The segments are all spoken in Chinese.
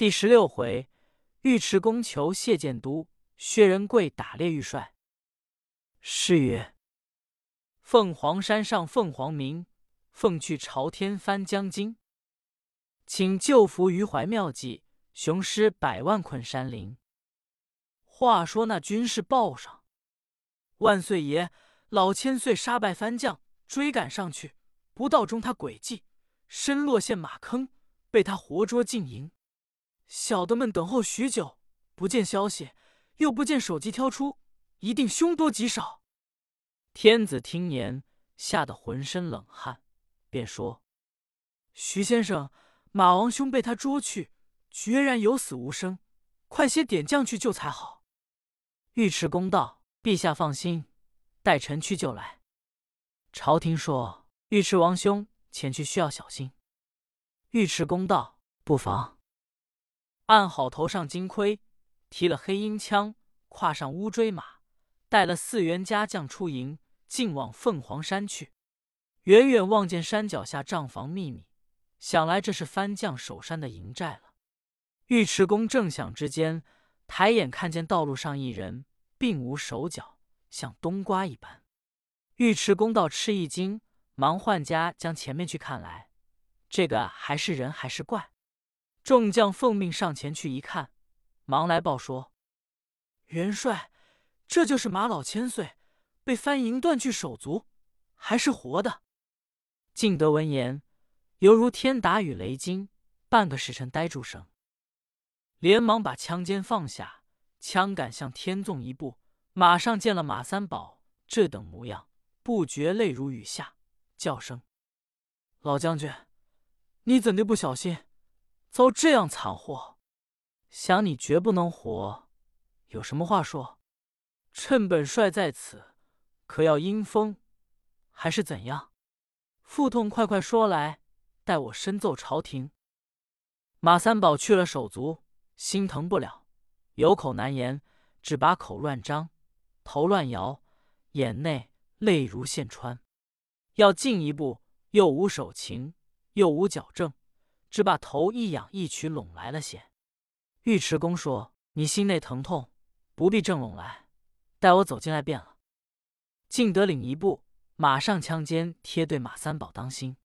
第十六回，尉迟恭求谢建都，薛仁贵打猎玉帅。诗曰：“凤凰山上凤凰鸣，凤去朝天翻江津。请救扶余怀妙计，雄狮百万困山林。”话说那军士报上，万岁爷老千岁杀败番将，追赶上去，不道中他诡计，身落陷马坑，被他活捉进营。小的们等候许久，不见消息，又不见首级挑出，一定凶多吉少。天子听言，吓得浑身冷汗，便说：“徐先生，马王兄被他捉去，决然有死无生，快些点将去救才好。”尉迟恭道：“陛下放心，待臣去就来。”朝廷说：“尉迟王兄前去需要小心。”尉迟恭道：“不妨。”按好头上金盔，提了黑鹰枪，跨上乌骓马，带了四员家将出营，径往凤凰山去。远远望见山脚下帐房秘密，想来这是番将守山的营寨了。尉迟恭正想之间。抬眼看见道路上一人，并无手脚，像冬瓜一般。尉迟恭倒吃一惊，忙唤家将前面去看来。这个还是人还是怪？众将奉命上前去一看，忙来报说：“元帅，这就是马老千岁，被番营断去手足，还是活的。”敬德闻言，犹如天打雨雷惊，半个时辰呆住声。连忙把枪尖放下，枪杆向天纵一步，马上见了马三宝这等模样，不觉泪如雨下，叫声：“老将军，你怎的不小心，遭这样惨祸？想你绝不能活，有什么话说？趁本帅在此，可要阴风，还是怎样？腹痛快快说来，待我深奏朝廷。”马三宝去了手足。心疼不了，有口难言，只把口乱张，头乱摇，眼内泪如线穿。要进一步，又无手情，又无矫正，只把头一仰一曲拢来了些。尉迟恭说：“你心内疼痛，不必正拢来，待我走进来便了。”敬德领一步，马上枪尖贴对马三宝当心。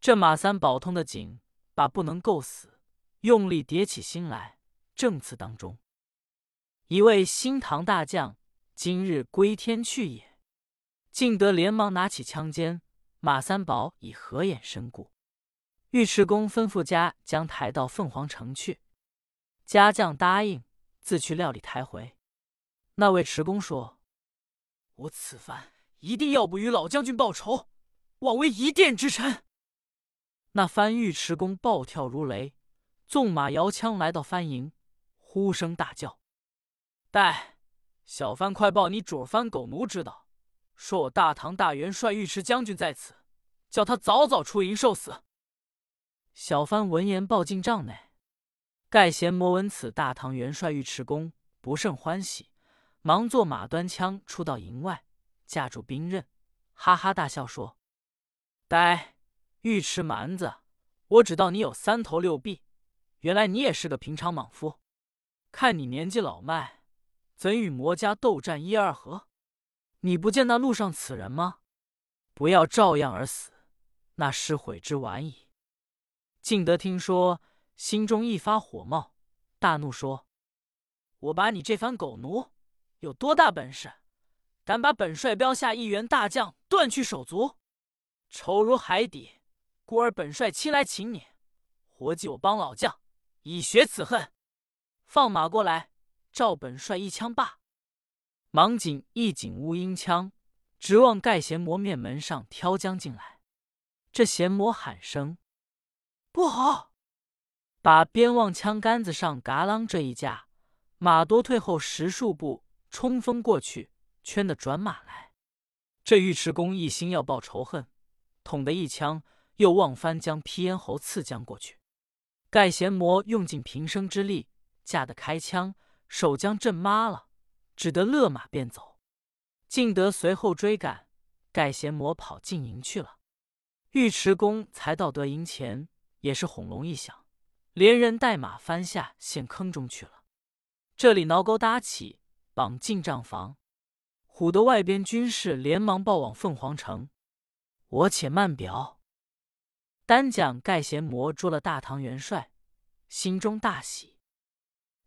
这马三宝痛的紧，把不能够死，用力叠起心来。正刺当中，一位新唐大将今日归天去也。敬德连忙拿起枪尖，马三宝已合眼身故。尉迟恭吩咐家将抬到凤凰城去，家将答应，自去料理抬回。那位迟恭说：“我此番一定要不与老将军报仇，枉为一殿之臣。”那番尉迟恭暴跳如雷，纵马摇枪来到番营。呼声大叫：“待小番快报你主番狗奴知道，说我大唐大元帅尉迟将军在此，叫他早早出营受死。”小番闻言报进帐内。盖贤摩闻此大唐元帅尉迟恭不胜欢喜，忙坐马端枪出到营外，架住兵刃，哈哈大笑说：“呆，尉迟蛮子，我只道你有三头六臂，原来你也是个平常莽夫。”看你年纪老迈，怎与魔家斗战一二合？你不见那路上此人吗？不要照样而死，那是悔之晚矣。敬德听说，心中一发火冒，大怒说：“我把你这番狗奴有多大本事，敢把本帅标下一员大将断去手足？仇如海底，故而本帅亲来请你，活祭我帮老将，以雪此恨。”放马过来，照本帅一枪罢。忙紧一紧乌鹰枪，直往盖贤魔面门上挑将进来。这贤魔喊声：“不好！”把边望枪杆子上嘎啷这一架，马多退后十数步，冲锋过去，圈的转马来。这尉迟恭一心要报仇恨，捅的一枪，又望翻将披烟侯刺将过去。盖贤魔用尽平生之力。架得开枪，手将震麻了，只得勒马便走。敬德随后追赶，盖贤魔跑进营去了。尉迟恭才到得营前，也是轰隆一响，连人带马翻下陷坑中去了。这里挠钩搭起，绑进帐房。唬得外边军士连忙报往凤凰城。我且慢表。单讲盖贤魔捉了大唐元帅，心中大喜。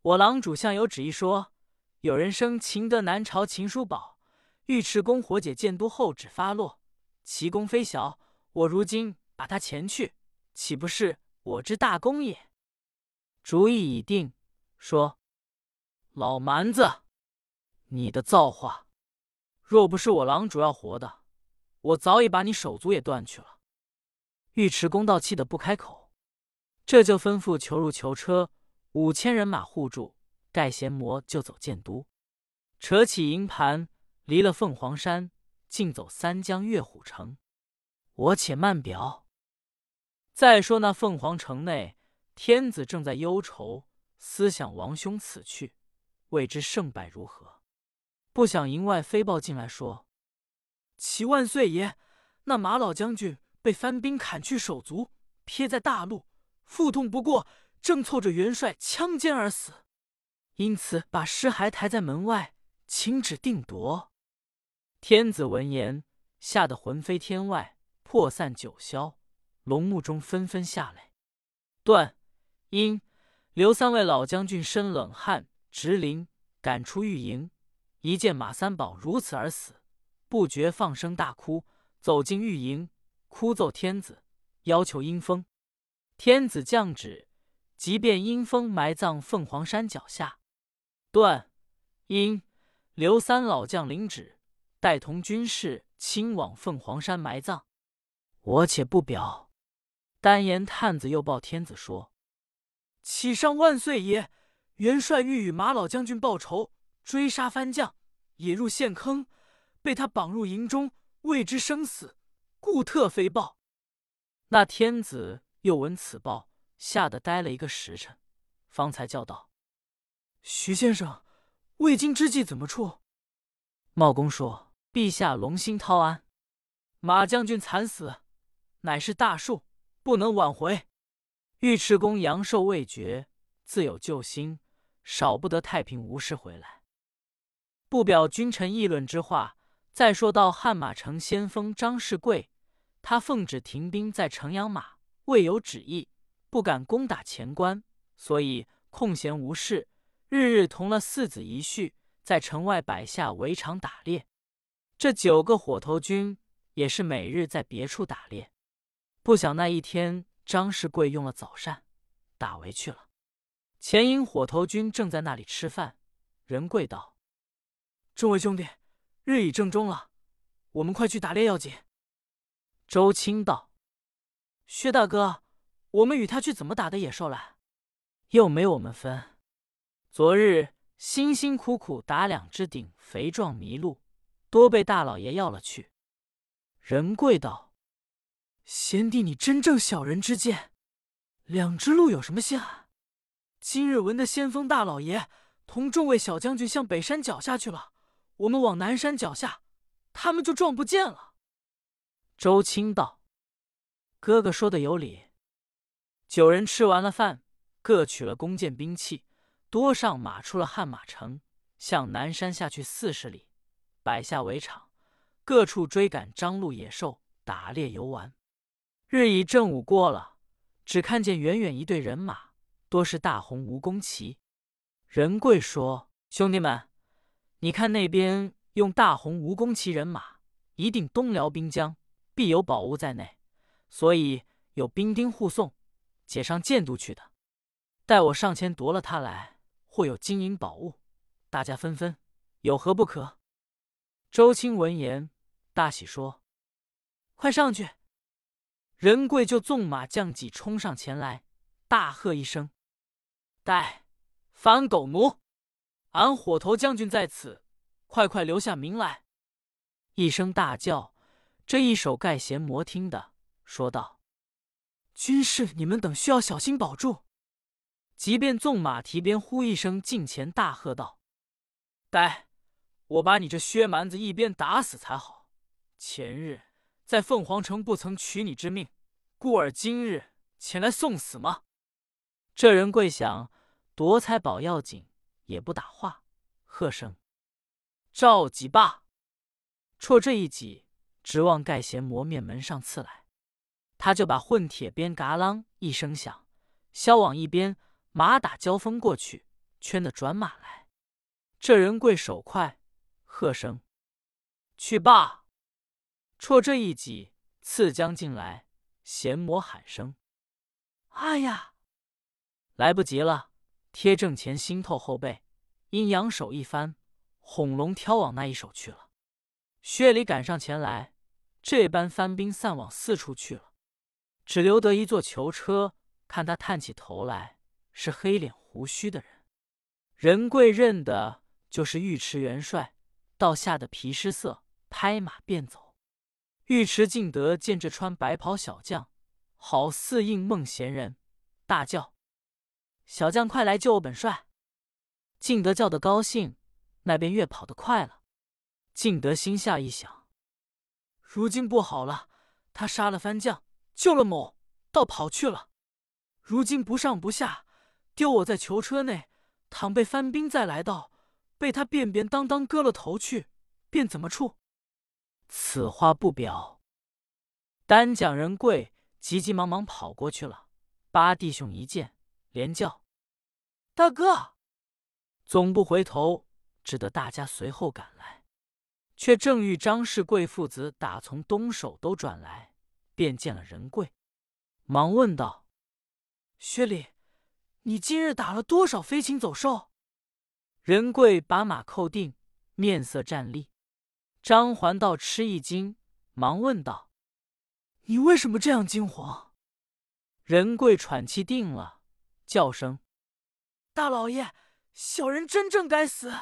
我郎主向有旨意说，有人生擒得南朝秦叔宝，尉迟恭火解建都后旨发落，其功非小。我如今把他前去，岂不是我之大功也？主意已定，说：“老蛮子，你的造化，若不是我狼主要活的，我早已把你手足也断去了。”尉迟恭道气得不开口，这就吩咐囚入囚车，五千人马护住，盖贤魔就走建都，扯起营盘，离了凤凰山，竟走三江月虎城。我且慢表。再说那凤凰城内，天子正在忧愁，思想王兄此去，未知胜败如何。不想营外飞报进来，说：“启万岁爷，那马老将军被番兵砍去手足，撇在大路，腹痛不过，正凑着元帅枪尖而死，因此把尸骸抬在门外，请旨定夺。”天子闻言，吓得魂飞天外。破散九霄，龙目中纷纷下泪。段、殷、刘三位老将军身冷汗直淋，赶出御营，一见马三宝如此而死，不觉放声大哭，走进御营，哭奏天子，要求阴风。天子降旨，即便阴风埋葬凤凰山脚下。段、殷、刘三老将领旨，带同军士亲往凤凰山埋葬。我且不表，单言探子又报天子说：“启上万岁爷，元帅欲与马老将军报仇，追杀番将，也入陷坑，被他绑入营中，未知生死，故特飞报。”那天子又闻此报，吓得呆了一个时辰，方才叫道：“徐先生，未经之计怎么处？”茂公说：“陛下龙心涛安，马将军惨死。”乃是大数，不能挽回。尉迟恭阳寿未绝，自有救星，少不得太平无事回来。不表君臣议论之话。再说到汉马城先锋张世贵，他奉旨停兵在城阳马，未有旨意，不敢攻打前关，所以空闲无事，日日同了四子一婿，在城外摆下围场打猎。这九个火头军也是每日在别处打猎。不想那一天，张世贵用了早膳，打围去了。前营火头军正在那里吃饭。仁贵道：“众位兄弟，日已正中了，我们快去打猎要紧。”周青道：“薛大哥，我们与他去怎么打的野兽来？又没我们分。昨日辛辛苦苦打两只顶肥壮麋鹿，多被大老爷要了去。”仁贵道。贤弟，你真正小人之见。两只鹿有什么稀罕？今日闻得先锋大老爷同众位小将军向北山脚下去了，我们往南山脚下，他们就撞不见了。周青道：“哥哥说的有理。”九人吃完了饭，各取了弓箭兵器，多上马出了汉马城，向南山下去四十里，摆下围场，各处追赶张鹿野兽，打猎游玩。日已正午过了，只看见远远一队人马，多是大红蜈蚣旗。仁贵说：“兄弟们，你看那边用大红蜈蚣旗人马，一定东辽兵将，必有宝物在内，所以有兵丁护送，解上建都去的。待我上前夺了他来，或有金银宝物，大家纷纷，有何不可？”周青闻言大喜，说：“快上去！”仁贵就纵马将戟冲上前来，大喝一声：“待反狗奴！俺火头将军在此，快快留下名来！”一声大叫，这一手盖贤魔听的，说道：“军士，你们等需要小心保住。”即便纵马蹄鞭呼一声，近前大喝道：“待我把你这薛蛮子一鞭打死才好！前日。”在凤凰城不曾取你之命，故而今日前来送死吗？这人贵想夺财宝要紧，也不打话，喝声：“召几罢！”戳这一戟，直往盖贤磨面门上刺来。他就把混铁鞭嘎啷一声响，削往一边，马打交锋过去，圈的转马来。这人贵手快，喝声：“去罢！”戳这一挤，刺将进来，闲魔喊声：“哎呀！”来不及了，贴正前心透后背，阴阳手一翻，轰龙挑往那一手去了。薛礼赶上前来，这般翻兵散往四处去了，只留得一座囚车。看他探起头来，是黑脸胡须的人。仁贵认的就是尉迟元帅，倒吓得皮失色，拍马便走。尉迟敬德见这穿白袍小将，好似应梦闲人，大叫：“小将快来救我本帅！”敬德叫得高兴，那边越跑得快了。敬德心下一想：如今不好了，他杀了番将，救了某，倒跑去了。如今不上不下，丢我在囚车内，倘被番兵再来到，被他便便当当割了头去，便怎么处？此话不表。单讲人贵急急忙忙跑过去了，八弟兄一见，连叫：“大哥！”总不回头，只得大家随后赶来。却正遇张氏贵父子打从东首都转来，便见了仁贵，忙问道：“薛礼，你今日打了多少飞禽走兽？”仁贵把马扣定，面色战栗。张环道吃一惊，忙问道：“你为什么这样惊慌？”仁贵喘气定了，叫声：“大老爷，小人真正该死！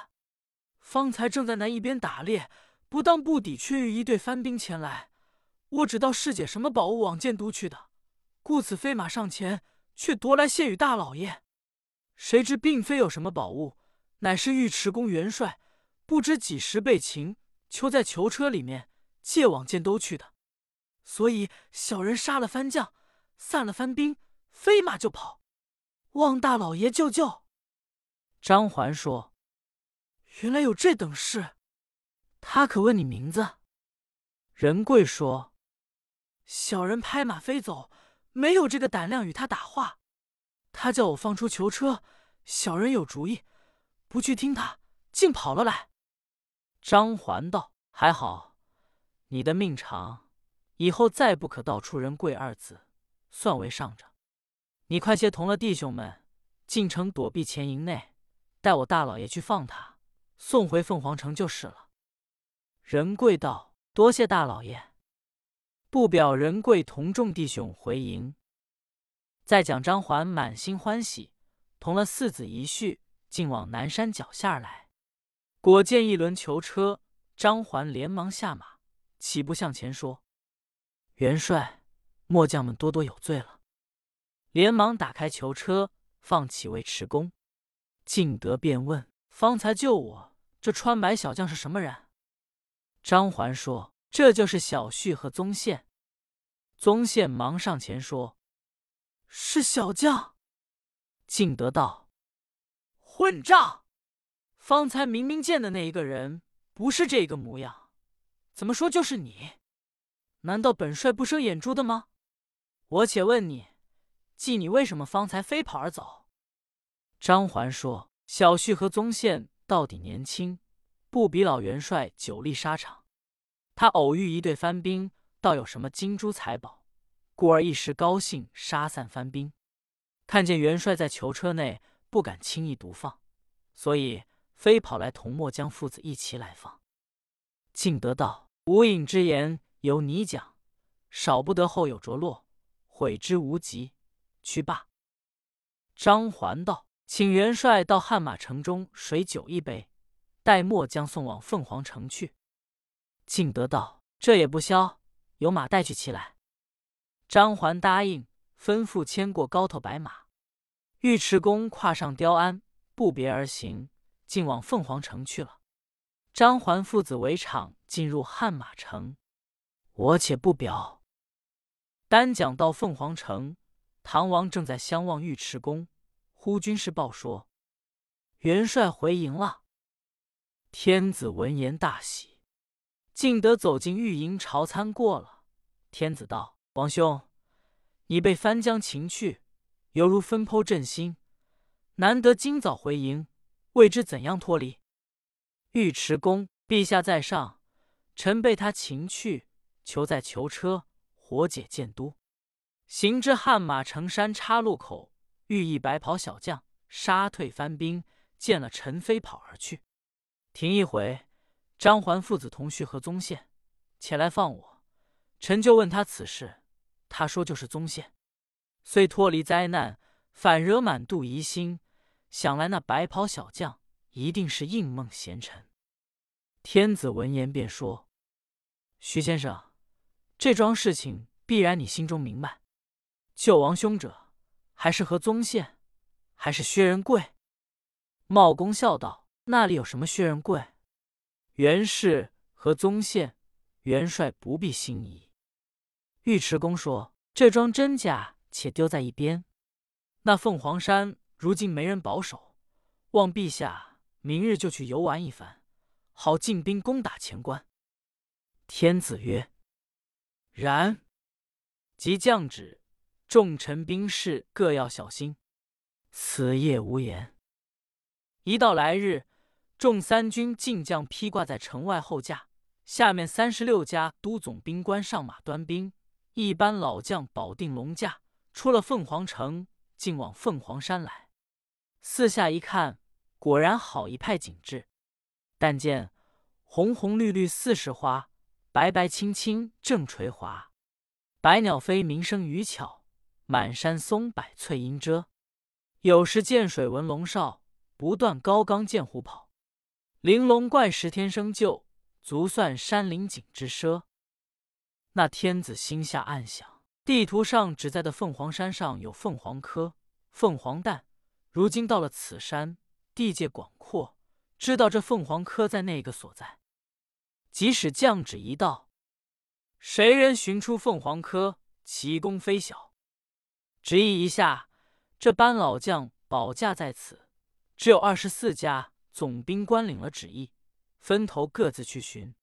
方才正在那一边打猎。”不当不抵，却遇一队番兵前来。我只道是解什么宝物往建都去的，故此飞马上前，却夺来献与大老爷。谁知并非有什么宝物，乃是尉迟恭元帅不知几时被擒，囚在囚车里面，借往箭都去的。所以小人杀了番将，散了番兵，飞马就跑，望大老爷救救。张环说：“原来有这等事。”他可问你名字？仁贵说：“小人拍马飞走，没有这个胆量与他打话。他叫我放出囚车，小人有主意，不去听他，竟跑了来。”张环道：“还好，你的命长，以后再不可道出仁贵二字，算为上着。你快些同了弟兄们进城躲避前营内，待我大老爷去放他，送回凤凰城就是了。”仁贵道：“多谢大老爷。”不表仁贵同众弟兄回营。再讲张环满心欢喜，同了四子一婿，竟往南山脚下来。果见一轮囚车，张环连忙下马，起步向前说：“元帅，末将们多多有罪了。”连忙打开囚车，放起尉迟恭。敬德便问：“方才救我这穿白小将是什么人？”张环说：“这就是小婿和宗宪。”宗宪忙上前说：“是小将。”敬德道：“混账！方才明明见的那一个人不是这个模样，怎么说就是你？难道本帅不生眼珠的吗？我且问你，记你为什么方才飞跑而走？”张环说：“小婿和宗宪到底年轻。”不比老元帅久历沙场，他偶遇一队番兵，倒有什么金珠财宝，故而一时高兴，杀散番兵。看见元帅在囚车内，不敢轻易独放，所以飞跑来同末将父子一起来放。敬德道：“无影之言，由你讲，少不得后有着落，悔之无及。去罢。”张环道：“请元帅到汉马城中水酒一杯。”待末将送往凤凰城去。敬德道：“这也不消，有马带去骑来。”张环答应，吩咐牵过高头白马。尉迟恭跨上雕鞍，不别而行，竟往凤凰城去了。张环父子围场进入汉马城，我且不表。单讲到凤凰城，唐王正在相望尉迟恭，忽军师报说，元帅回营了。天子闻言大喜，敬德走进御营朝参过了。天子道：“王兄，你被翻江擒去，犹如分剖阵心，难得今早回营，未知怎样脱离？”尉迟恭，陛下在上，臣被他擒去，囚在囚车，火解剑都。行至悍马城山岔路口，遇一白袍小将，杀退番兵，见了臣飞跑而去。停一回，张环父子同去和宗宪，前来放我。臣就问他此事，他说就是宗宪，虽脱离灾难，反惹满肚疑心。想来那白袍小将一定是应梦贤臣。天子闻言便说：“徐先生，这桩事情必然你心中明白。”救王兄者，还是何宗宪，还是薛仁贵？茂公笑道：“那里有什么薛仁贵？原是何宗宪，元帅不必心疑。”尉迟恭说：“这桩真假，且丢在一边。那凤凰山如今没人保守，望陛下明日就去游玩一番，好进兵攻打前关。”天子曰：“然。”即降旨。众臣兵士各要小心，此夜无言。一到来日，众三军进将披挂在城外候驾，下面三十六家都总兵官上马端兵，一班老将保定龙驾，出了凤凰城，进往凤凰山来。四下一看，果然好一派景致。但见红红绿绿四时花，白白青青正垂华，百鸟飞鸣声语巧。满山松柏翠阴遮，有时见水闻龙哨，不断高冈见虎跑。玲珑怪石天生就，足算山林景之奢。那天子心下暗想：地图上只在的凤凰山上有凤凰科、凤凰蛋，如今到了此山，地界广阔，知道这凤凰科在那个所在。即使降旨一道，谁人寻出凤凰科，其功非小。旨意一下，这班老将保驾在此，只有二十四家总兵官领了旨意，分头各自去寻。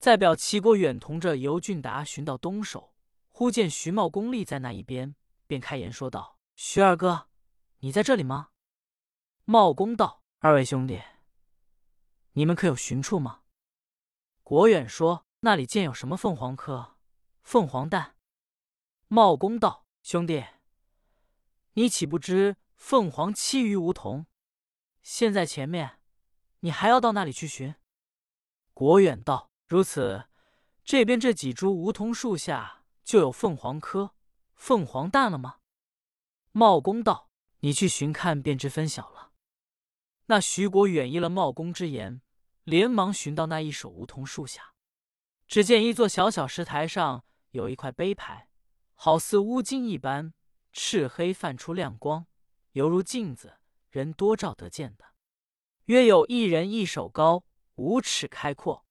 再表齐国远同着尤俊达寻到东首，忽见徐茂公立在那一边，便开言说道：“徐二哥，你在这里吗？”茂公道：“二位兄弟，你们可有寻处吗？”国远说：“那里见有什么凤凰科、凤凰蛋？”茂公道：“兄弟。”你岂不知凤凰栖于梧桐？现在前面，你还要到那里去寻？国远道：“如此，这边这几株梧桐树下就有凤凰科、凤凰蛋了吗？”茂公道：“你去寻看，便知分晓了。”那徐国远依了茂公之言，连忙寻到那一手梧桐树下，只见一座小小石台上有一块碑牌，好似乌金一般。赤黑泛出亮光，犹如镜子，人多照得见的。约有一人一手高，五尺开阔。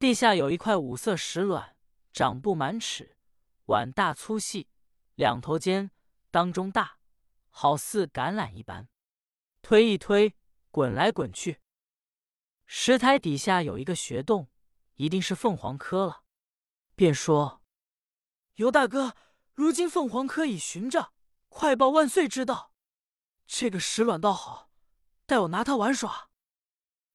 地下有一块五色石卵，长不满尺，碗大粗细，两头尖，当中大，好似橄榄一般。推一推，滚来滚去。石台底下有一个穴洞，一定是凤凰科了。便说：“尤大哥。”如今凤凰科已寻着，快报万岁知道。这个石卵倒好，待我拿它玩耍。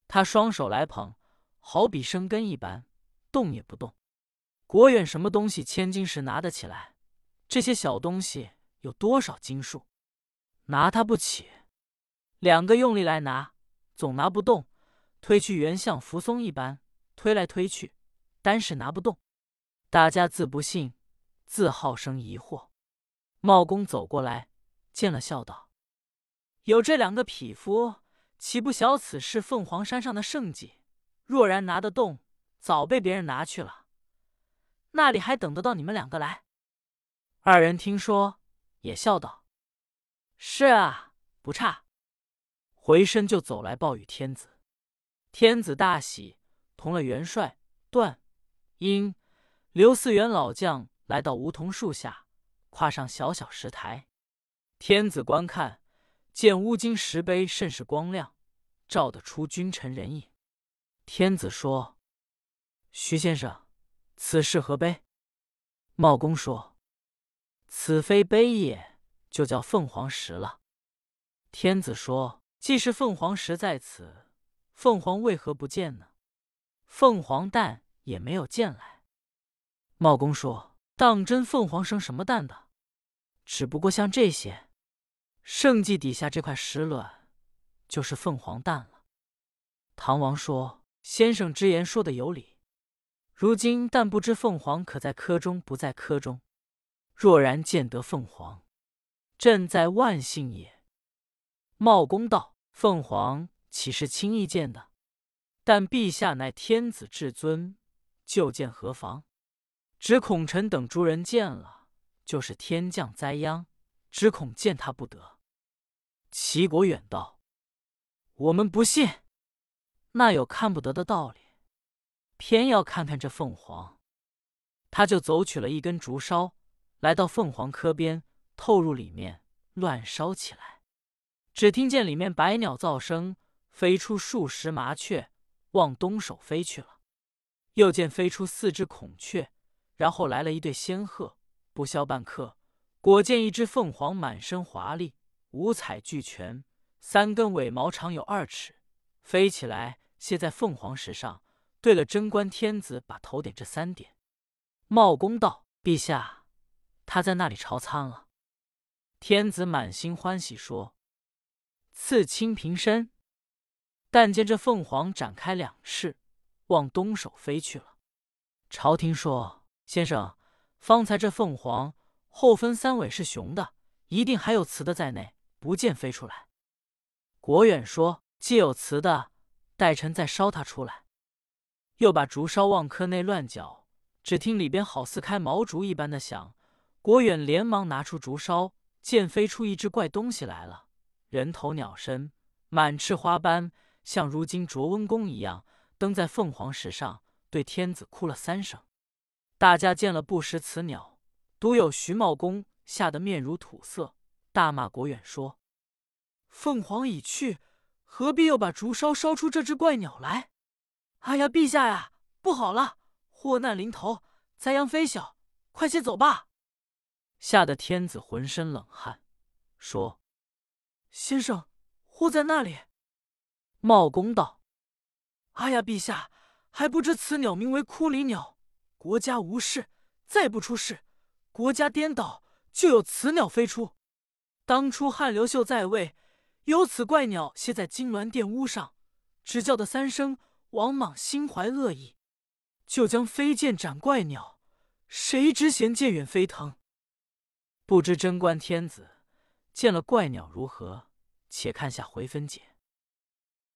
他双手来捧，好比生根一般，动也不动。国远什么东西千斤石拿得起来？这些小东西有多少斤数？拿他不起。两个用力来拿，总拿不动。推去原像扶松一般，推来推去，单是拿不动。大家自不信。自好生疑惑，茂公走过来，见了，笑道：“有这两个匹夫，岂不晓此是凤凰山上的圣迹？若然拿得动，早被别人拿去了，那里还等得到你们两个来？”二人听说，也笑道：“是啊，不差。”回身就走来报与天子，天子大喜，同了元帅段、英、刘四元老将。来到梧桐树下，跨上小小石台，天子观看，见乌金石碑甚是光亮，照得出君臣人影。天子说：“徐先生，此事何碑？”茂公说：“此非碑也，就叫凤凰石了。”天子说：“既是凤凰石在此，凤凰为何不见呢？凤凰蛋也没有见来。”茂公说：“当真凤凰生什么蛋的？只不过像这些，圣迹底下这块石卵，就是凤凰蛋了。”唐王说：“先生之言说的有理。如今但不知凤凰可在科中，不在科中。若然见得凤凰，朕在万幸也。”茂公道：“凤凰岂是轻易见的？但陛下乃天子至尊，就见何妨？只恐臣等诸人见了，就是天降灾殃，只恐见他不得。”齐国远道：“我们不信，那有看不得的道理？偏要看看这凤凰。”他就走取了一根竹梢，来到凤凰科边，透入里面，乱烧起来。只听见里面百鸟噪声，飞出数十麻雀，往东首飞去了。又见飞出四只孔雀，然后来了一对仙鹤。不消半刻，果见一只凤凰，满身华丽，五彩俱全，三根尾毛长有二尺，飞起来歇在凤凰石上，对了贞观天子把头点这三点。茂公道：“陛下，他在那里朝参了。”天子满心欢喜说。赐清平身，但见这凤凰展开两翅，往东首飞去了。朝廷说：“先生，方才这凤凰后分三尾是雄的，一定还有雌的在内，不见飞出来。”国远说：“既有雌的，待臣再烧它出来。”又把竹烧往科内乱搅，只听里边好似开毛竹一般的响。国远连忙拿出竹烧，见飞出一只怪东西来了。人头鸟身，满翅花斑，像如今卓温公一样，登在凤凰石上，对天子哭了三声。大家见了不识此鸟，独有徐茂公吓得面如土色，大骂国远说：“凤凰已去，何必又把竹烧烧出这只怪鸟来？”哎呀，陛下呀，不好了，祸难临头，灾殃非小，快些走吧！吓得天子浑身冷汗，说。先生，祸在那里？茂公道：“哎呀，陛下还不知此鸟名为枯离鸟。国家无事，再不出事；国家颠倒，就有此鸟飞出。当初汉刘秀在位，有此怪鸟歇在金銮殿屋上，只叫的三声，王莽心怀恶意，就将飞剑斩怪鸟。谁知衔剑远飞腾，不知贞观天子。”见了怪鸟如何？且看下回分解。